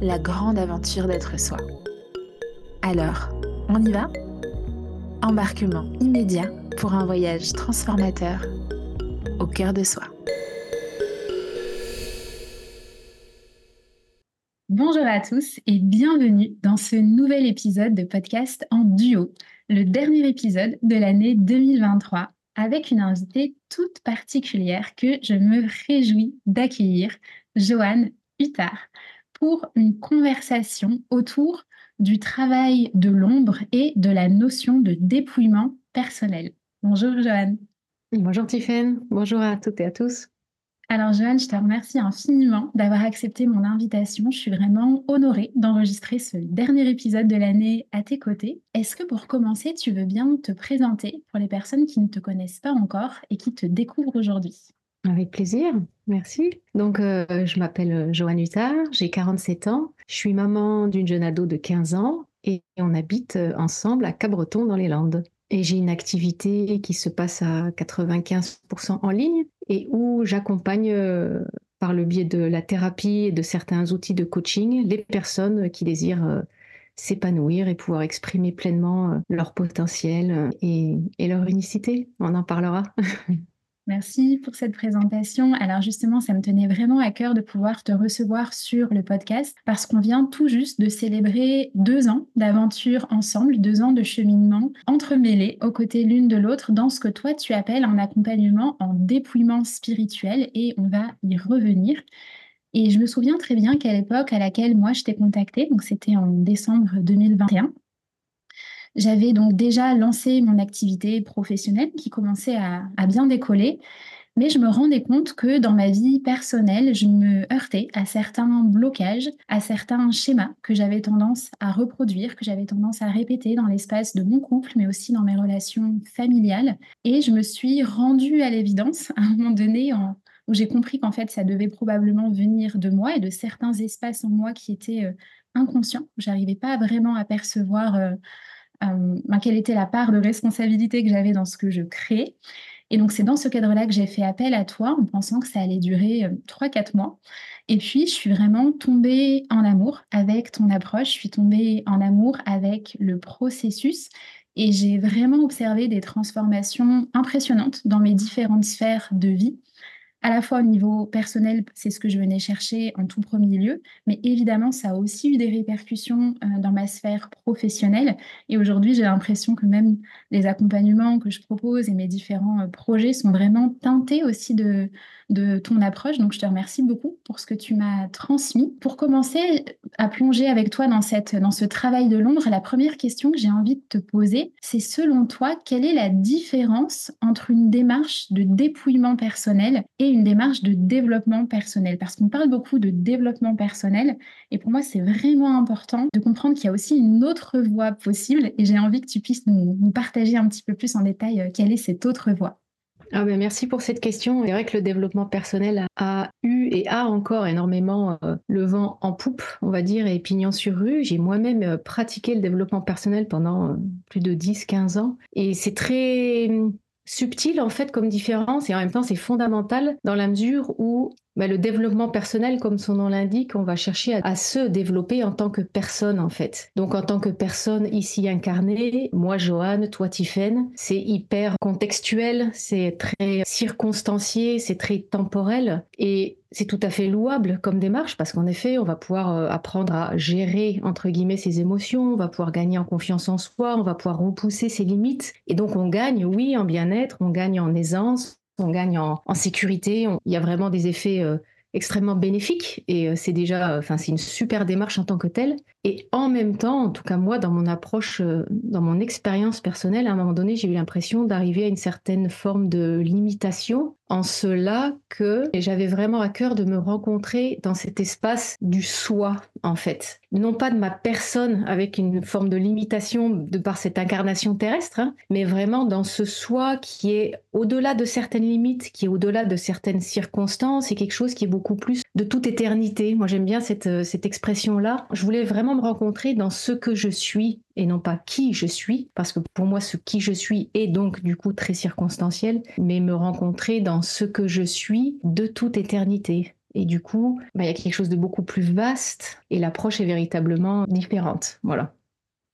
la grande aventure d'être soi. Alors, on y va? Embarquement immédiat pour un voyage transformateur au cœur de soi. Bonjour à tous et bienvenue dans ce nouvel épisode de podcast en duo, le dernier épisode de l'année 2023 avec une invitée toute particulière que je me réjouis d'accueillir, Joanne Huttard pour une conversation autour du travail de l'ombre et de la notion de dépouillement personnel. Bonjour Joanne. Bonjour Tiffaine, bonjour à toutes et à tous. Alors Joanne, je te remercie infiniment d'avoir accepté mon invitation. Je suis vraiment honorée d'enregistrer ce dernier épisode de l'année à tes côtés. Est-ce que pour commencer, tu veux bien te présenter pour les personnes qui ne te connaissent pas encore et qui te découvrent aujourd'hui? Avec plaisir, merci. Donc, euh, je m'appelle euh, Joanne Huttard, j'ai 47 ans, je suis maman d'une jeune ado de 15 ans et on habite euh, ensemble à Cabreton dans les Landes. Et j'ai une activité qui se passe à 95% en ligne et où j'accompagne par le biais de la thérapie et de certains outils de coaching les personnes qui désirent s'épanouir et pouvoir exprimer pleinement leur potentiel et, et leur unicité. On en parlera. Merci pour cette présentation. Alors justement, ça me tenait vraiment à cœur de pouvoir te recevoir sur le podcast parce qu'on vient tout juste de célébrer deux ans d'aventure ensemble, deux ans de cheminement entremêlés aux côtés l'une de l'autre dans ce que toi tu appelles un accompagnement en dépouillement spirituel et on va y revenir. Et je me souviens très bien qu'à l'époque à laquelle moi je t'ai contactée, donc c'était en décembre 2021, j'avais donc déjà lancé mon activité professionnelle qui commençait à, bien décoller, mais je me rendais compte que dans ma vie personnelle, je me heurtais à certains blocages, à certains schémas que j'avais tendance à reproduire, que j'avais tendance à répéter dans l'espace de mon couple, mais aussi dans mes relations familiales. Et je me suis rendue à l'évidence à un moment donné où j'ai compris qu'en fait, ça devait probablement venir de moi et de certains espaces en moi qui étaient euh, inconscients. J'arrivais pas vraiment à percevoir euh, ben, quelle était la part de responsabilité que j'avais dans ce que je crée. Et donc, c'est dans ce cadre-là que j'ai fait appel à toi en pensant que ça allait durer 3-4 euh, mois. Et puis, je suis vraiment tombée en amour avec ton approche, je suis tombée en amour avec le processus et j'ai vraiment observé des transformations impressionnantes dans mes différentes sphères de vie à la fois au niveau personnel, c'est ce que je venais chercher en tout premier lieu, mais évidemment, ça a aussi eu des répercussions euh, dans ma sphère professionnelle. Et aujourd'hui, j'ai l'impression que même les accompagnements que je propose et mes différents euh, projets sont vraiment teintés aussi de, de ton approche. Donc, je te remercie beaucoup pour ce que tu m'as transmis. Pour commencer à plonger avec toi dans, cette, dans ce travail de l'ombre, la première question que j'ai envie de te poser, c'est selon toi, quelle est la différence entre une démarche de dépouillement personnel et une démarche de développement personnel? Parce qu'on parle beaucoup de développement personnel et pour moi, c'est vraiment important de comprendre qu'il y a aussi une autre voie possible et j'ai envie que tu puisses nous, nous partager un petit peu plus en détail euh, quelle est cette autre voie. Ah ben merci pour cette question. C'est vrai que le développement personnel a, eu et a encore énormément euh, le vent en poupe, on va dire, et pignon sur rue. J'ai moi-même euh, pratiqué le développement personnel pendant euh, plus de 10-15 ans. Et c'est très hum, subtil en fait comme différence et en même temps c'est fondamental dans la mesure où bah, le développement personnel, comme son nom l'indique, on va chercher à, se développer en tant que personne en fait. Donc en tant que personne ici incarnée, moi Joanne, toi Tiffaine, c'est hyper contextuel, c'est très circonstancié, c'est très temporel et c'est tout à fait louable comme démarche parce qu'en effet, on va pouvoir euh, apprendre à gérer entre guillemets ses émotions, on va pouvoir gagner en confiance en soi, on va pouvoir repousser ses limites et donc on gagne, oui, en bien-être, on gagne en aisance, on gagne en, sécurité, il y a vraiment des effets extrêmement bénéfiques et c'est déjà, enfin c'est une super démarche en tant que telle. Et en même temps, en tout cas moi, dans mon approche, dans mon expérience personnelle, à un moment donné, j'ai eu l'impression d'arriver à une certaine forme de limitation en cela que j'avais vraiment à cœur de me rencontrer dans cet espace du soi, en fait. Non pas de ma personne avec une forme de limitation de par cette incarnation terrestre, hein, mais vraiment dans ce soi qui est au-delà de certaines limites, qui est au-delà de certaines circonstances, et quelque chose qui est beaucoup plus de toute éternité. Moi, j'aime bien cette, cette expression-là. Je voulais vraiment me rencontrer dans ce que je suis et non pas qui je suis, parce que pour moi, ce qui je suis est donc du coup très circonstanciel, mais me rencontrer dans ce que je suis de toute éternité. Et du coup, bah, il y a quelque chose de beaucoup plus vaste et l'approche est véritablement différente. Voilà.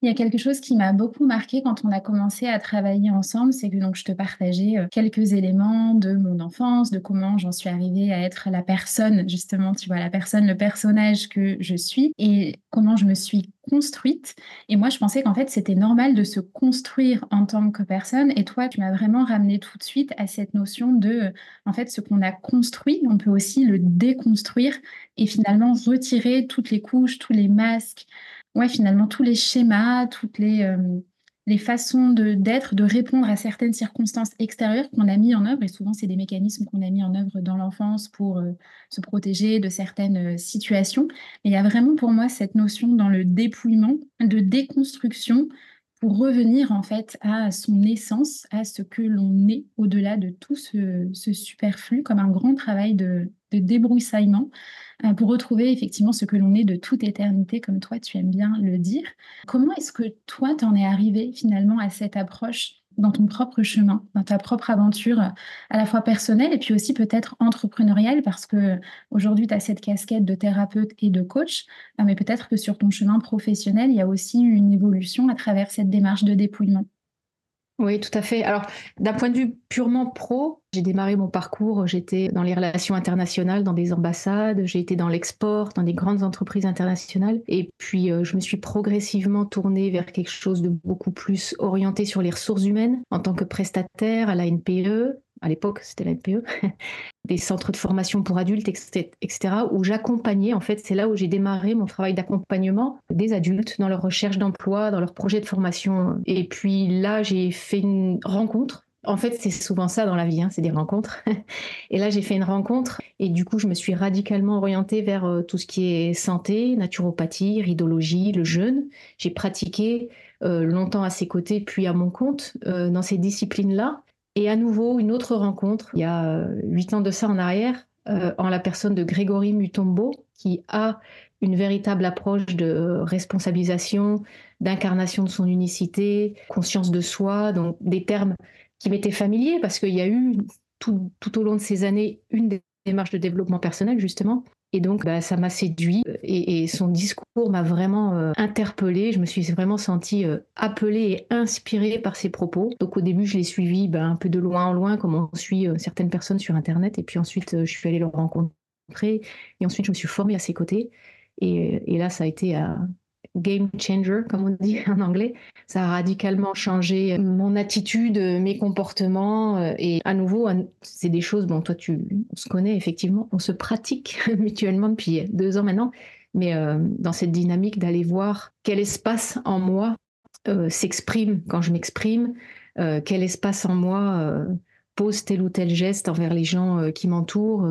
Il y a quelque chose qui m'a beaucoup marqué quand on a commencé à travailler ensemble, c'est que donc je te partageais euh, quelques éléments de mon enfance, de comment j'en suis arrivée à être la personne, justement, tu vois, la personne, le personnage que je suis et comment je me suis construite. Et moi, je pensais qu'en fait, c'était normal de se construire en tant que personne. Et toi, tu m'as vraiment ramené tout de suite à cette notion de, en fait, ce qu'on a construit, on peut aussi le déconstruire et finalement retirer toutes les couches, tous les masques, ouais, finalement, tous les schémas, toutes les, euh, les façons d'être, de, répondre à certaines circonstances extérieures qu'on a mis en œuvre, et souvent c'est des mécanismes qu'on a mis en œuvre dans l'enfance pour euh, se protéger de certaines euh, situations. Mais il y a vraiment pour moi cette notion dans le dépouillement, de déconstruction, pour revenir en fait à son essence, à ce que l'on est au-delà de tout ce, ce, superflu, comme un grand travail de, de débroussaillement pour retrouver effectivement ce que l'on est de toute éternité, comme toi tu aimes bien le dire. Comment est-ce que toi t'en es arrivé finalement à cette approche dans ton propre chemin, dans ta propre aventure à la fois personnelle et puis aussi peut-être entrepreneuriale? Parce que aujourd'hui tu as cette casquette de thérapeute et de coach, euh, mais peut-être que sur ton chemin professionnel, il y a aussi une évolution à travers cette démarche de dépouillement. Oui, tout à fait. Alors, d'un point de vue purement pro, j'ai démarré mon parcours, j'étais dans les relations internationales, dans des ambassades, j'ai été dans l'export, dans des grandes entreprises internationales, et puis euh, je me suis progressivement tournée vers quelque chose de beaucoup plus orienté sur les ressources humaines en tant que prestataire à la NPE, à l'époque c'était la NPE, des centres de formation pour adultes, etc., où j'accompagnais, en fait, c'est là où j'ai démarré mon travail d'accompagnement des adultes dans leur recherche d'emploi, dans leur projet de formation. Et puis là, j'ai fait une rencontre. En fait, c'est souvent ça dans la vie, hein, c'est des rencontres. et là, j'ai fait une rencontre et du coup, je me suis radicalement orientée vers euh, tout ce qui est santé, naturopathie, ridologie, le jeûne. J'ai pratiqué euh, longtemps à ses côtés, puis à mon compte euh, dans ces disciplines-là. Et à nouveau, une autre rencontre, il y a euh, huit ans de ça en arrière, euh, en la personne de Grégory Mutombo, qui a une véritable approche de responsabilisation, d'incarnation de son unicité, conscience de soi, donc des termes qui m'étaient familiers parce qu'il y a eu tout, au long de ces années une démarche de développement personnel justement et donc, bah, ça m'a séduit et, son discours m'a vraiment euh, interpellée. Je me suis vraiment sentie euh, appelée et inspirée par ses propos. Donc, au début, je l'ai suivi bah, un peu de loin en loin, comme on suit euh, certaines personnes sur Internet. Et puis ensuite, je suis allée le rencontrer. Et ensuite, je me suis formée à ses côtés. Et, et là, ça a été game changer, comme on dit en anglais. Ça a radicalement changé mon attitude, mes comportements. Euh, et à nouveau, c'est des choses, bon, toi, tu, on se connaît effectivement, on se pratique mutuellement depuis deux ans maintenant, mais euh, dans cette dynamique d'aller voir quel espace en moi euh, s'exprime quand je m'exprime, quel espace en moi pose tel ou tel geste envers les gens qui m'entourent,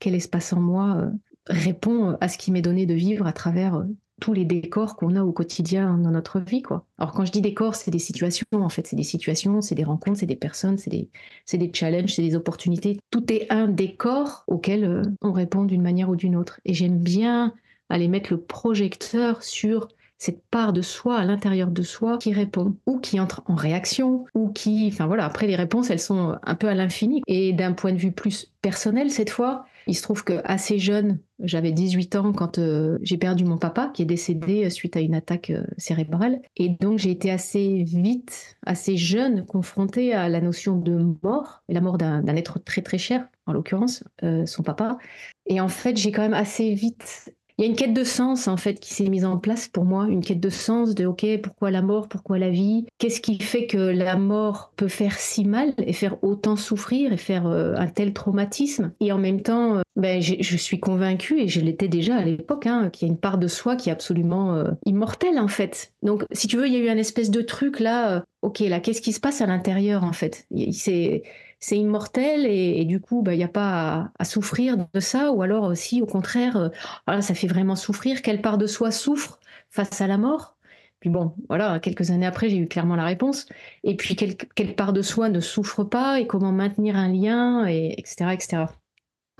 quel espace en moi répond à ce qui m'est donné de vivre à travers tous les décors qu'on a au quotidien dans notre vie. Quoi. Alors quand je dis décors, c'est des situations, en fait, c'est des situations, c'est des rencontres, c'est des personnes, c'est des, des challenges, c'est des opportunités. Tout est un décor auquel euh, on répond d'une manière ou d'une autre. Et j'aime bien aller mettre le projecteur sur cette part de soi à l'intérieur de soi qui répond ou qui entre en réaction ou qui, enfin voilà, après les réponses elles sont un peu à l'infini. Et d'un point de vue plus personnel cette fois, il se trouve que assez jeune, j'avais 18 ans quand euh, j'ai perdu mon papa qui est décédé euh, suite à une attaque euh, cérébrale. Et donc j'ai été assez vite, assez jeune, confrontée à la notion de mort, la mort d'un être très très cher, en l'occurrence, son papa. Et en fait, j'ai quand même assez vite il y a une quête de sens en fait qui s'est mise en place pour moi, une quête de sens de ok pourquoi la mort, pourquoi la vie, qu'est-ce qui fait que la mort peut faire si mal et faire autant souffrir et faire euh, un tel traumatisme? Et en même temps euh, ben, je suis convaincue et je l'étais déjà à l'époque hein, qu'il y a une part de soi qui est absolument euh, immortelle en fait. Donc si tu veux il y a eu un espèce de truc là, ok là qu'est-ce qui se passe à l'intérieur en fait? C'est c'est immortel et, du coup, bah, il n'y a pas à, souffrir de ça, ou alors aussi, au contraire, euh, voilà, ça fait vraiment souffrir. Quelle part de soi souffre face à la mort Puis bon, voilà, quelques années après, j'ai eu clairement la réponse. Et puis, quelle, part de soi ne souffre pas et comment maintenir un lien, et, etc., etc.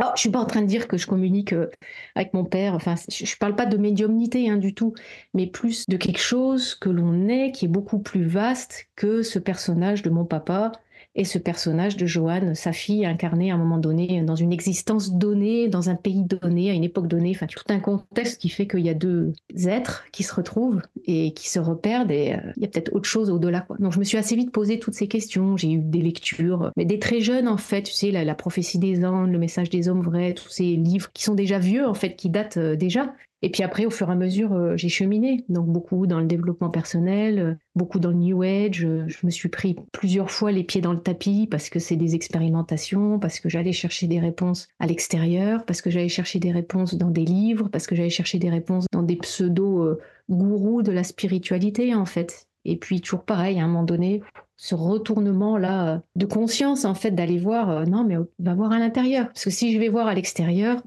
Alors, je suis pas en train de dire que je communique euh, avec mon père. Enfin, je, ne parle pas de médiumnité hein, du tout, mais plus de quelque chose que l'on est, qui est beaucoup plus vaste que ce personnage de mon papa et ce personnage de Joanne, sa fille incarnée à un moment donné dans une existence donnée, dans un pays donné, à une époque donnée, enfin tout un contexte qui fait qu'il y a deux êtres qui se retrouvent et qui se reperdent et euh, il y a peut-être autre chose au-delà. Donc je me suis assez vite posé toutes ces questions, j'ai eu des lectures, mais des très jeunes en fait, tu sais, la, prophétie des anges, le message des hommes vrais, tous ces livres qui sont déjà vieux en fait, qui datent euh, déjà, et puis après, au fur et à mesure, euh, j'ai cheminé. Donc beaucoup dans le développement personnel, euh, beaucoup dans le New Age. Euh, je me suis pris plusieurs fois les pieds dans le tapis parce que c'est des expérimentations, parce que j'allais chercher des réponses à l'extérieur, parce que j'allais chercher des réponses dans des livres, parce que j'allais chercher des réponses dans des pseudo-gourous de la spiritualité, en fait. Et puis toujours pareil, à un moment donné, ce retournement-là de conscience, en fait, d'aller voir, non, mais va voir à l'intérieur. Parce que si je vais voir à l'extérieur,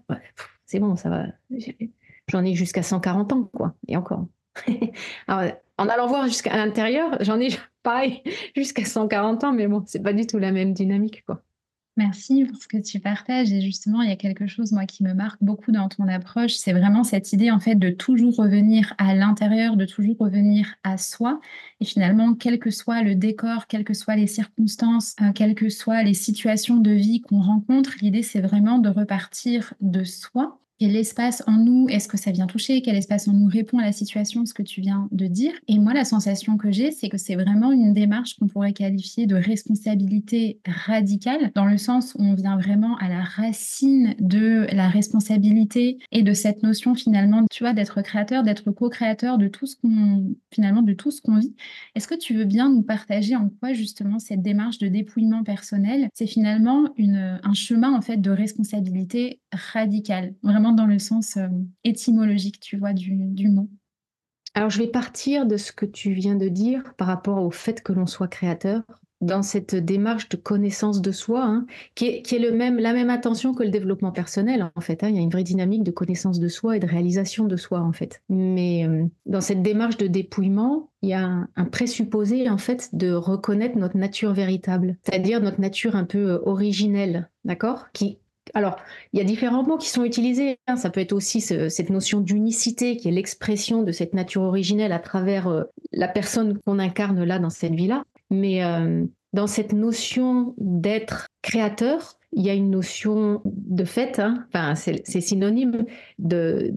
c'est bon, ça va j'en ai jusqu'à 140 ans, quoi, et encore. Alors, en allant voir jusqu'à l'intérieur, j'en ai pareil jusqu'à 140 ans, mais bon, c'est pas du tout la même dynamique, quoi. Merci pour ce que tu partages. Et justement, il y a quelque chose, moi, qui me marque beaucoup dans ton approche. C'est vraiment cette idée, en fait, de toujours revenir à l'intérieur, de toujours revenir à soi. Et finalement, quel que soit le décor, quelles que soient les circonstances, euh, quelles que soient les situations de vie qu'on rencontre, l'idée, c'est vraiment de repartir de soi quel espace en nous est-ce que ça vient toucher Quel espace en nous répond à la situation, ce que tu viens de dire Et moi, la sensation que j'ai, c'est que c'est vraiment une démarche qu'on pourrait qualifier de responsabilité radicale, dans le sens où on vient vraiment à la racine de la responsabilité et de cette notion finalement, tu vois, d'être créateur, d'être co-créateur de tout ce qu'on finalement de tout ce qu'on vit. Est-ce que tu veux bien nous partager en quoi justement cette démarche de dépouillement personnel, c'est finalement une, un chemin en fait de responsabilité radicale, vraiment dans le sens euh, étymologique, tu vois, du, mot. Alors, je vais partir de ce que tu viens de dire par rapport au fait que l'on soit créateur, dans cette démarche de connaissance de soi, hein, qui est, le même, la même attention que le développement personnel, en fait. Hein. Il y a une vraie dynamique de connaissance de soi et de réalisation de soi, en fait. Mais euh, dans cette démarche de dépouillement, il y a un, un, présupposé, en fait, de reconnaître notre nature véritable, c'est-à-dire notre nature un peu euh, originelle, d'accord qui, alors, il y a différents mots qui sont utilisés. Hein. Ça peut être aussi cette notion d'unicité, qui est l'expression de cette nature originelle à travers euh, la personne qu'on incarne là dans cette vie-là. Mais euh, dans cette notion d'être créateur, il y a une notion de fait, hein. enfin, c'est synonyme de,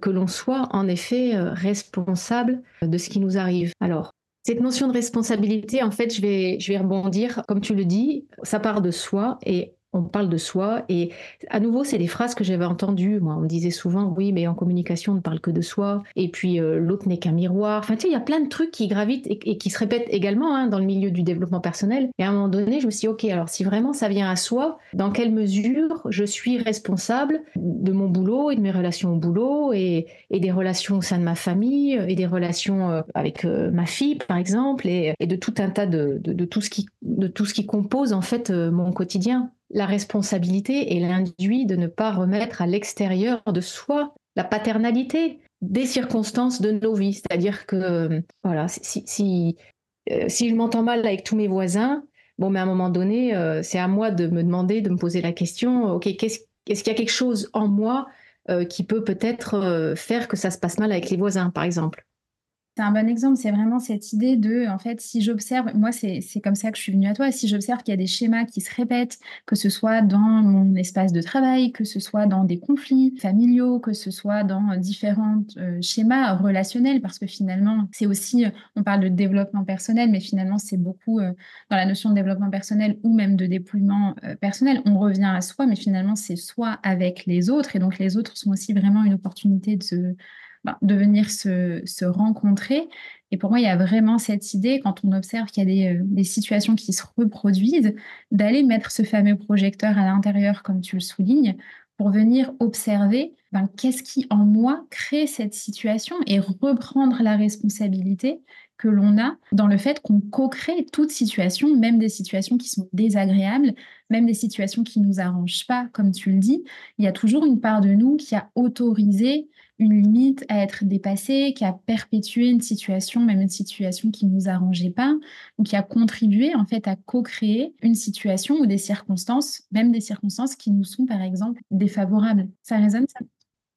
que l'on soit en effet euh, responsable de ce qui nous arrive. Alors, cette notion de responsabilité, en fait, je vais, je vais rebondir, comme tu le dis, ça part de soi et on parle de soi. Et à nouveau, c'est des phrases que j'avais entendues. Moi, on me disait souvent, oui, mais en communication, on ne parle que de soi. Et puis, euh, l'autre n'est qu'un miroir. Enfin, tu il y a plein de trucs qui gravitent et, qui se répètent également hein, dans le milieu du développement personnel. Et à un moment donné, je me suis dit, OK, alors si vraiment ça vient à soi, dans quelle mesure je suis responsable de mon boulot et de mes relations au boulot et, des relations au sein de ma famille et des relations euh, avec euh, ma fille, par exemple, et, de tout un tas de, tout ce qui, de tout ce qui compose, en fait, mon quotidien la responsabilité et l'induit de ne pas remettre à l'extérieur de soi la paternalité des circonstances de nos vies. C'est-à-dire que, voilà, si, si, euh, je m'entends mal avec tous mes voisins, bon, mais à un moment donné, euh, c'est à moi de me demander, de me poser la question, OK, qu'est-ce, est-ce qu'il y a quelque chose en moi euh, qui peut peut-être faire que ça se passe mal avec les voisins, par exemple? C'est un bon exemple, c'est vraiment cette idée de, en fait, si j'observe, moi c'est comme ça que je suis venue à toi, si j'observe qu'il y a des schémas qui se répètent, que ce soit dans mon espace de travail, que ce soit dans des conflits familiaux, que ce soit dans différents euh, schémas relationnels, parce que finalement, c'est aussi, on parle de développement personnel, mais finalement, c'est beaucoup euh, dans la notion de développement personnel ou même de dépouillement euh, personnel, on revient à soi, mais finalement, c'est soi avec les autres, et donc les autres sont aussi vraiment une opportunité de se ben, de venir se, rencontrer. Et pour moi, il y a vraiment cette idée, quand on observe qu'il y a des, euh, situations qui se reproduisent, d'aller mettre ce fameux projecteur à l'intérieur, comme tu le soulignes, pour venir observer ben, qu'est-ce qui en moi crée cette situation et reprendre la responsabilité que l'on a dans le fait qu'on co-crée toute situation, même des situations qui sont désagréables, même des situations qui ne nous arrangent pas, comme tu le dis. Il y a toujours une part de nous qui a autorisé une limite à être dépassée, qui a perpétué une situation, même une situation qui ne nous arrangeait pas, ou qui a contribué en fait à co-créer une situation ou des circonstances, même des circonstances qui nous sont par exemple défavorables. Ça résonne ça?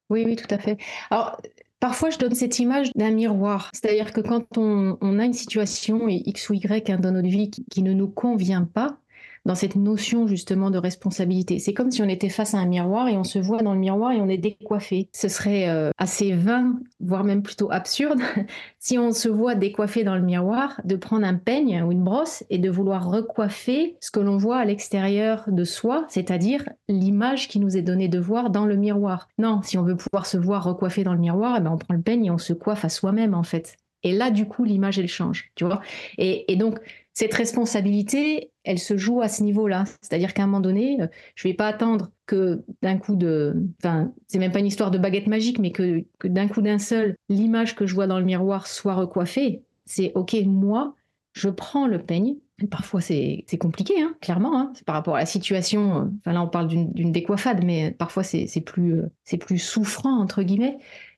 Oui, oui, tout à fait. Alors, Parfois, je donne cette image d'un miroir. C'est-à-dire que quand on, a une situation X ou Y hein, dans notre vie qui ne nous convient pas, dans cette notion justement de responsabilité. C'est comme si on était face à un miroir et on se voit dans le miroir et on est décoiffé. Ce serait euh, assez vain, voire même plutôt absurde, si on se voit décoiffé dans le miroir, de prendre un peigne ou une brosse et de vouloir recoiffer ce que l'on voit à l'extérieur de soi, c'est-à-dire l'image qui nous est donnée de voir dans le miroir. Non, si on veut pouvoir se voir recoiffé dans le miroir, eh ben on prend le peigne et on se coiffe à soi-même en fait. Et là, du coup, l'image, elle change, tu vois. Et, et donc, cette responsabilité, elle se joue à ce niveau-là. C'est-à-dire qu'à un moment donné, euh, je ne vais pas attendre que d'un coup de. Enfin, c'est même pas une histoire de baguette magique, mais que, d'un coup d'un seul, l'image que je vois dans le miroir soit recoiffée. C'est OK, moi, je prends le peigne. Parfois, c'est compliqué, hein, clairement. Hein. Par rapport à la situation. Euh, là, on parle d'une décoiffade, mais parfois, c'est plus, euh, plus souffrant, entre guillemets.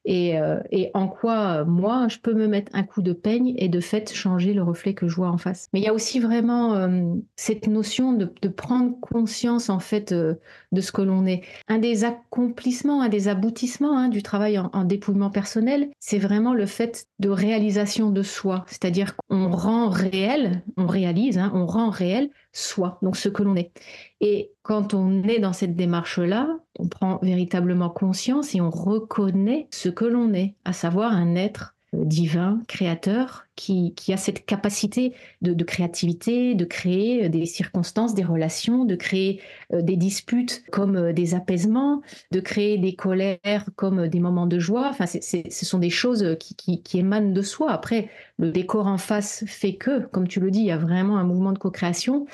Euh, et, en quoi, moi, je peux me mettre un coup de peigne et de fait changer le reflet que je vois en face. Mais il y a aussi vraiment euh, cette notion de, prendre conscience, en fait, euh, de ce que l'on est. Un des accomplissements, un des aboutissements hein, du travail en, dépouillement personnel, c'est vraiment le fait de réalisation de soi. C'est-à-dire qu'on rend réel, on réalise, hein, on rend réel soi, donc ce que l'on est. Et quand on est dans cette démarche-là, on prend véritablement conscience et on reconnaît ce que l'on est, à savoir un être divin, créateur, qui, a cette capacité de, créativité, de créer euh, des circonstances, des relations, de créer euh, des disputes comme des apaisements, de créer des colères comme des moments de joie. Enfin, ce sont des choses qui, qui, émanent de soi. Après, le décor en face fait que, comme tu le dis, il y a vraiment un mouvement de co-création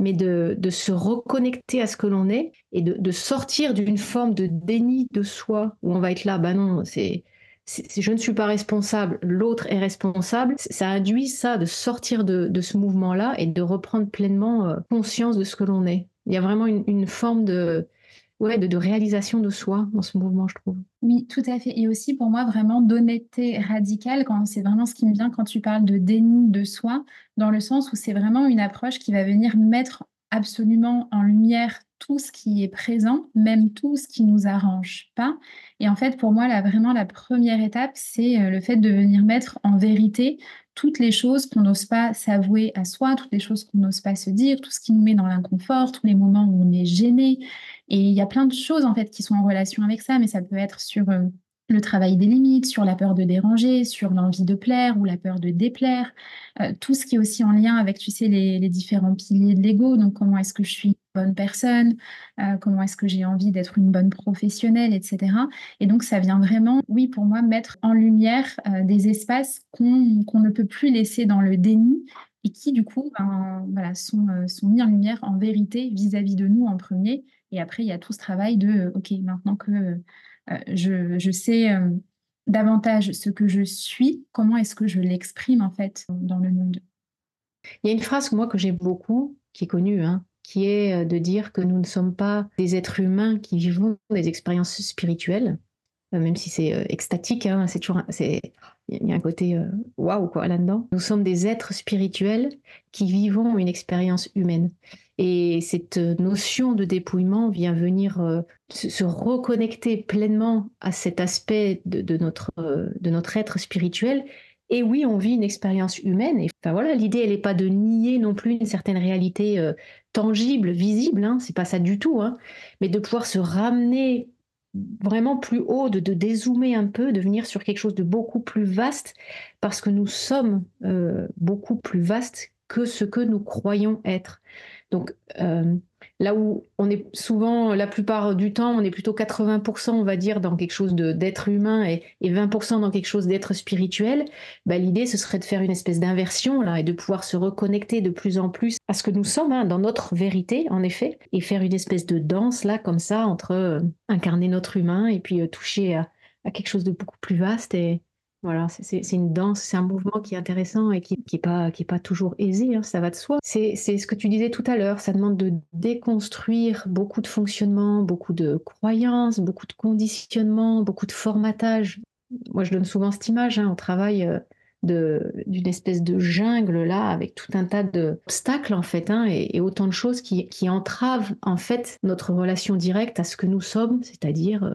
mais de, se reconnecter à ce que l'on est et de, sortir d'une forme de déni de soi où on va être là, bah non, c'est je ne suis pas responsable, l'autre est responsable, ça induit ça de sortir de, ce mouvement-là et de reprendre pleinement euh, conscience de ce que l'on est. Il y a vraiment une forme de, ouais, de, réalisation de soi dans ce mouvement, je trouve. Oui, tout à fait. Et aussi pour moi, vraiment d'honnêteté radicale, quand c'est vraiment ce qui me vient quand tu parles de déni de soi, dans le sens où c'est vraiment une approche qui va venir mettre absolument en lumière tout ce qui est présent, même tout ce qui nous arrange pas. Et en fait, pour moi, là, vraiment, la première étape, c'est euh, le fait de venir mettre en vérité toutes les choses qu'on n'ose pas s'avouer à soi, toutes les choses qu'on n'ose pas se dire, tout ce qui nous met dans l'inconfort, tous les moments où on est gêné, et il y a plein de choses en fait qui sont en relation avec ça, mais ça peut être sur euh, le travail des limites, sur la peur de déranger, sur l'envie de plaire ou la peur de déplaire, euh, tout ce qui est aussi en lien avec, tu sais, les, différents piliers de l'ego. Donc, comment est-ce que je suis une bonne personne, euh, comment est-ce que j'ai envie d'être une bonne professionnelle, etc. Et donc, ça vient vraiment, oui, pour moi, mettre en lumière des espaces qu'on ne peut plus laisser dans le déni et qui, du coup, ben, voilà, sont, sont mis en lumière en vérité vis-à-vis -vis de nous en premier et après, il y a tout ce travail de, euh, OK, maintenant que euh, je, sais euh, davantage ce que je suis, comment est-ce que je l'exprime en fait dans le monde Il y a une phrase, moi, que j'aime beaucoup, qui est connue, hein, qui est de dire que nous ne sommes pas des êtres humains qui vivons des expériences spirituelles, même si c'est extatique, hein, c'est toujours, il y a un côté waouh quoi là-dedans. Nous sommes des êtres spirituels qui vivons une expérience humaine. Et cette notion de dépouillement vient venir euh, se, reconnecter pleinement à cet aspect de, notre, euh, de notre être spirituel Et oui, on vit une expérience humaine. Et enfin voilà, l'idée, elle n'est pas de nier non plus une certaine réalité euh, tangible, visible. Hein, c'est pas ça du tout. Hein, mais de pouvoir se ramener vraiment plus haut, de, dézoomer un peu, de venir sur quelque chose de beaucoup plus vaste, parce que nous sommes euh, beaucoup plus vastes que ce que nous croyons être. Donc, euh, là où on est souvent, la plupart du temps, on est plutôt 80%, on va dire, dans quelque chose d'être humain et, 20% dans quelque chose d'être spirituel, bah, l'idée, ce serait de faire une espèce d'inversion, là, et de pouvoir se reconnecter de plus en plus à ce que nous sommes, hein, dans notre vérité, en effet, et faire une espèce de danse, là, comme ça, entre euh, incarner notre humain et puis euh, toucher à, à, quelque chose de beaucoup plus vaste et, voilà, c'est une danse, c'est un mouvement qui est intéressant et qui n'est pas, toujours aisé, hein, ça va de soi. C'est ce que tu disais tout à l'heure, ça demande de déconstruire beaucoup de fonctionnements, beaucoup de croyances, beaucoup de conditionnements, beaucoup de formatage. Moi, je donne souvent cette image, hein, on travaille euh, d'une espèce de jungle là, avec tout un tas d'obstacles en fait, hein, et, autant de choses qui, qui, entravent en fait notre relation directe à ce que nous sommes, c'est-à-dire euh,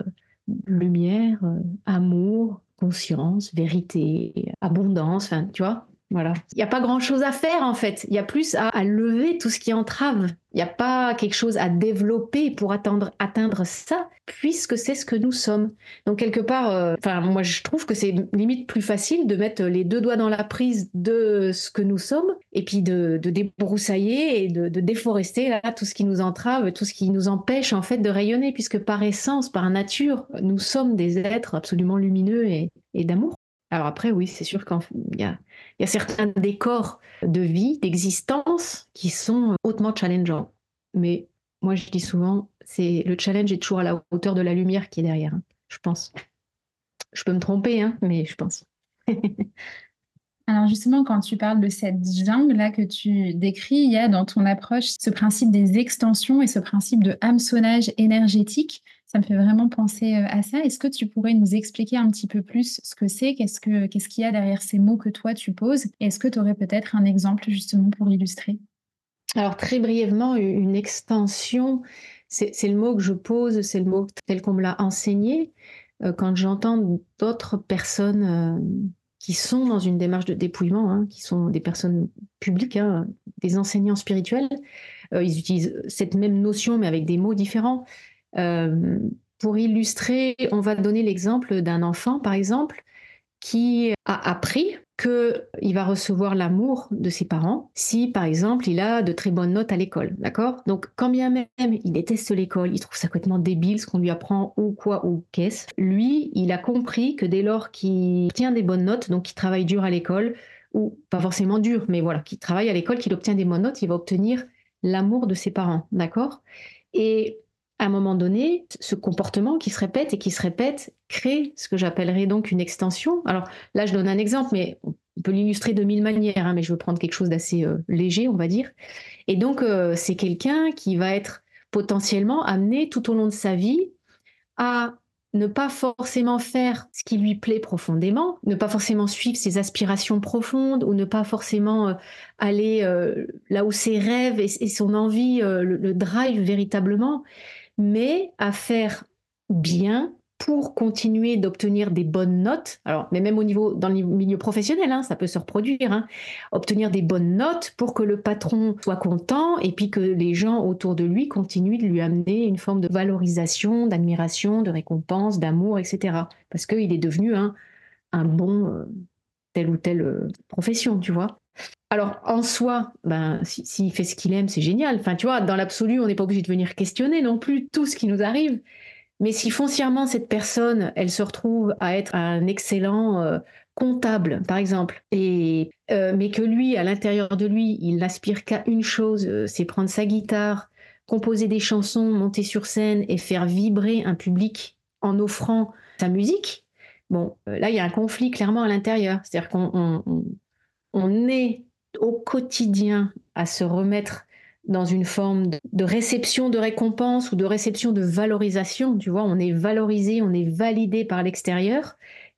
lumière, euh, amour, conscience, vérité, abondance, enfin, tu vois, voilà. Il n'y a pas grand-chose à faire en fait. Il y a plus à, lever tout ce qui entrave. Il n'y a pas quelque chose à développer pour atteindre, atteindre ça, puisque c'est ce que nous sommes. Donc quelque part, euh, moi je trouve que c'est limite plus facile de mettre les deux doigts dans la prise de ce que nous sommes, et puis de, débroussailler et de, déforester là tout ce qui nous entrave, tout ce qui nous empêche en fait de rayonner, puisque par essence, par nature, nous sommes des êtres absolument lumineux et d'amour. Alors après, oui, c'est sûr qu'il y a, y a certains décors de vie, d'existence qui sont hautement challengeants. Mais moi, je dis souvent, c'est le challenge est toujours à la hauteur de la lumière qui est derrière, hein, je pense. Je peux me tromper, hein, mais je pense. Alors justement, quand tu parles de cette jungle-là que tu décris, il y a dans ton approche ce principe des extensions et ce principe de hameçonnage énergétique. Ça me fait vraiment penser euh, à ça. Est-ce que tu pourrais nous expliquer un petit peu plus ce que c'est? Qu'est-ce qu'il y a derrière ces mots que toi tu poses? Est-ce que tu aurais peut-être un exemple justement pour l'illustrer Alors très brièvement, une extension, c'est le mot que je pose, c'est le mot tel qu'on me l'a enseigné. Euh, quand j'entends d'autres personnes euh, qui sont dans une démarche de dépouillement, hein, qui sont des personnes publiques, hein, des enseignants spirituels, ils utilisent cette même notion mais avec des mots différents. Euh, pour illustrer, on va donner l'exemple d'un enfant, par exemple, qui a appris qu'il va recevoir l'amour de ses parents si, par exemple, il a de très bonnes notes à l'école. D'accord? Donc, quand bien même il déteste l'école, il trouve ça complètement débile ce qu'on lui apprend ou quoi ou qu'est-ce, lui, il a compris que dès lors qu'il obtient des bonnes notes, donc qu'il travaille dur à l'école, ou pas forcément dur, mais voilà, qu'il travaille à l'école, qu'il obtient des bonnes notes, il va obtenir l'amour de ses parents. D'accord? Et à un moment donné, ce comportement qui se répète et qui se répète crée ce que j'appellerais donc une extension. Alors là, je donne un exemple, mais on peut l'illustrer de mille manières, hein, mais je veux prendre quelque chose d'assez euh, léger, on va dire. Et donc, euh, c'est quelqu'un qui va être potentiellement amené tout au long de sa vie à ne pas forcément faire ce qui lui plaît profondément, ne pas forcément suivre ses aspirations profondes ou ne pas forcément euh, aller là où ses rêves et, son envie le, drive véritablement, mais à faire bien pour continuer d'obtenir des bonnes notes. Mais même au niveau dans le milieu professionnel, hein, ça peut se reproduire. Hein. obtenir des bonnes notes pour que le patron soit content et puis que les gens autour de lui continuent de lui amener une forme de valorisation, d'admiration, de récompense, d'amour, etc. Parce qu'il est devenu un, un bon euh, telle ou telle euh, profession, tu vois. Alors, en soi, ben, s'il fait ce qu'il aime, c'est génial. Enfin, tu vois, dans l'absolu, on n'est pas obligé de venir questionner non plus tout ce qui nous arrive. Mais si foncièrement, cette personne, elle se retrouve à être un excellent euh, comptable, par exemple, et, euh, mais que lui, à l'intérieur de lui, il n'aspire qu'à une chose, euh, c'est prendre sa guitare, composer des chansons, monter sur scène et faire vibrer un public en offrant sa musique, bon, là, il y a un conflit clairement à l'intérieur. C'est-à-dire qu'on on est au quotidien à se remettre dans une forme de, réception de récompense ou de réception de valorisation. Tu vois, on est valorisé, on est validé par l'extérieur.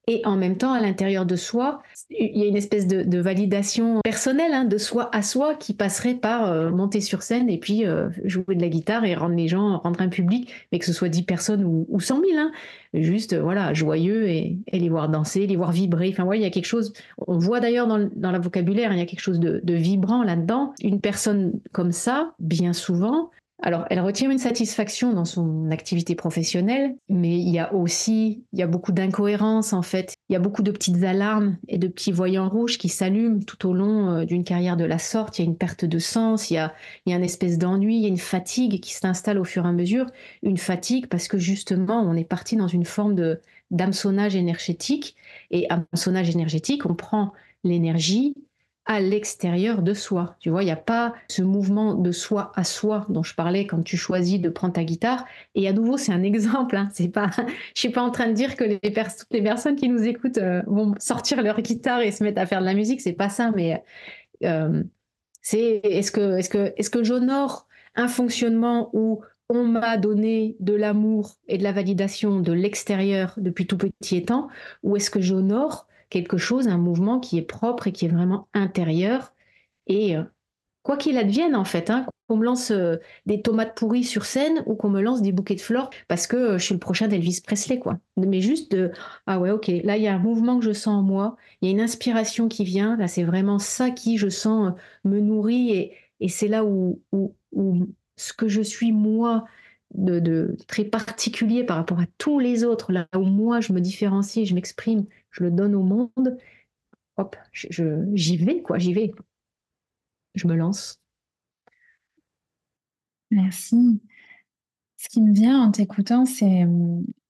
Et en même temps, à l'intérieur de soi, il y a une espèce de, validation personnelle hein, de soi à soi qui passerait par euh, monter sur scène et puis euh, jouer de la guitare et rendre les gens, rendre un public, mais que ce soit 10 personnes ou, ou 100 000. Hein, juste, voilà, joyeux et, les voir danser, les voir vibrer. Enfin, ouais, il y a quelque chose, on voit d'ailleurs dans, le vocabulaire, il y a quelque chose de vibrant là-dedans. Une personne comme ça, bien souvent, alors, elle retire une satisfaction dans son activité professionnelle, mais il y a aussi, il y a beaucoup d'incohérences en fait. Il y a beaucoup de petites alarmes et de petits voyants rouges qui s'allument tout au long euh, d'une carrière de la sorte. Il y a une perte de sens, il y a, il y a une espèce d'ennui, il y a une fatigue qui s'installe au fur et à mesure. Une fatigue parce que justement, on est parti dans une forme de d'hameçonnage énergétique. Et hameçonnage énergétique, on prend l'énergie à l'extérieur de soi. Tu vois, il n'y a pas ce mouvement de soi à soi dont je parlais quand tu choisis de prendre ta guitare. Et à nouveau, c'est un exemple. Hein. C'est pas, je suis pas en train de dire que les, toutes les personnes qui nous écoutent euh, vont sortir leur guitare et se mettre à faire de la musique. C'est pas ça, mais euh, c'est est-ce que est-ce que est-ce que j'honore un fonctionnement où on m'a donné de l'amour et de la validation de l'extérieur depuis tout petit étant, ou est-ce que j'honore quelque chose, un mouvement qui est propre et qui est vraiment intérieur. Et euh, quoi qu'il advienne, en fait, hein, qu'on me lance euh, des tomates pourries sur scène ou qu'on me lance des bouquets de fleurs parce que euh, je suis le prochain d'Elvis Presley, quoi. Mais juste de ah ouais, ok, là il y a un mouvement que je sens en moi, il y a une inspiration qui vient, là c'est vraiment ça qui, je sens, me nourrit et, et c'est là où, où, où, ce que je suis moi. De, de, très particulier par rapport à tous les autres, là où moi je me différencie, je m'exprime, je le donne au monde, hop, j'y vais, quoi, j'y vais. Je me lance. Merci. Ce qui me vient en t'écoutant, c'est,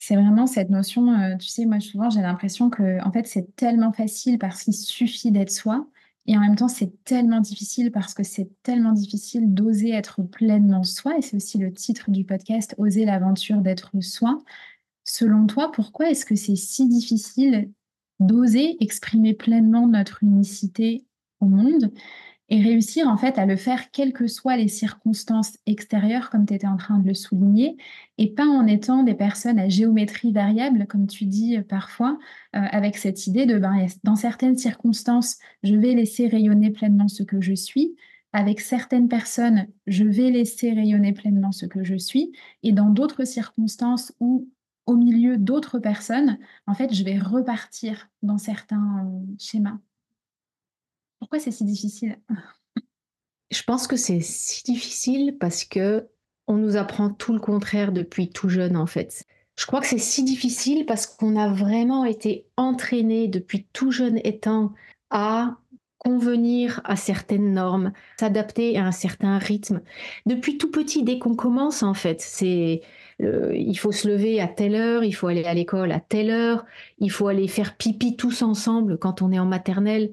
vraiment cette notion, euh, tu sais, moi souvent j'ai l'impression que en fait c'est tellement facile parce qu'il suffit d'être soi, et en même temps c'est tellement difficile parce que c'est tellement difficile d'oser être pleinement soi, et c'est aussi le titre du podcast, Oser l'aventure d'être soi. Selon toi, pourquoi est-ce que c'est si difficile d'oser exprimer pleinement notre unicité au monde et réussir en fait à le faire quelles que soient les circonstances extérieures, comme tu étais en train de le souligner, et pas en étant des personnes à géométrie variable, comme tu dis parfois, euh, avec cette idée de, ben, dans certaines circonstances, je vais laisser rayonner pleinement ce que je suis, avec certaines personnes, je vais laisser rayonner pleinement ce que je suis, et dans d'autres circonstances où au milieu d'autres personnes, en fait, je vais repartir dans certains euh, schémas. Pourquoi c'est si difficile? Je pense que c'est si difficile parce que on nous apprend tout le contraire depuis tout jeune en fait. Je crois que c'est si difficile parce qu'on a vraiment été entraîné depuis tout jeune étant à convenir à certaines normes, s'adapter à un certain rythme. Depuis tout petit, dès qu'on commence en fait, c'est il faut se lever à telle heure, il faut aller à l'école à telle heure, il faut aller faire pipi tous ensemble quand on est en maternelle.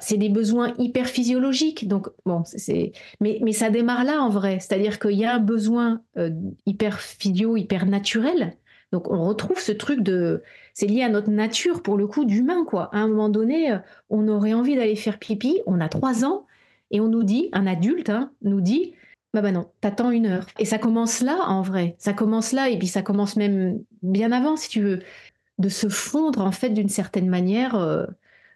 c'est des besoins hyper physiologiques, donc bon, c'est, mais, mais ça démarre là en vrai, c'est-à-dire qu'il y a un besoin euh, hyper physio, hyper naturel. Donc on retrouve ce truc de, c'est lié à notre nature pour le coup d'humain quoi. À un moment donné, euh, on aurait envie d'aller faire pipi, on a trois ans et on nous dit, un adulte hein, nous dit, bah, bah non, t'attends une heure. Et ça commence là, en vrai. Ça commence là, et puis ça commence même bien avant, si tu veux, de se fondre, en fait, d'une certaine manière, euh,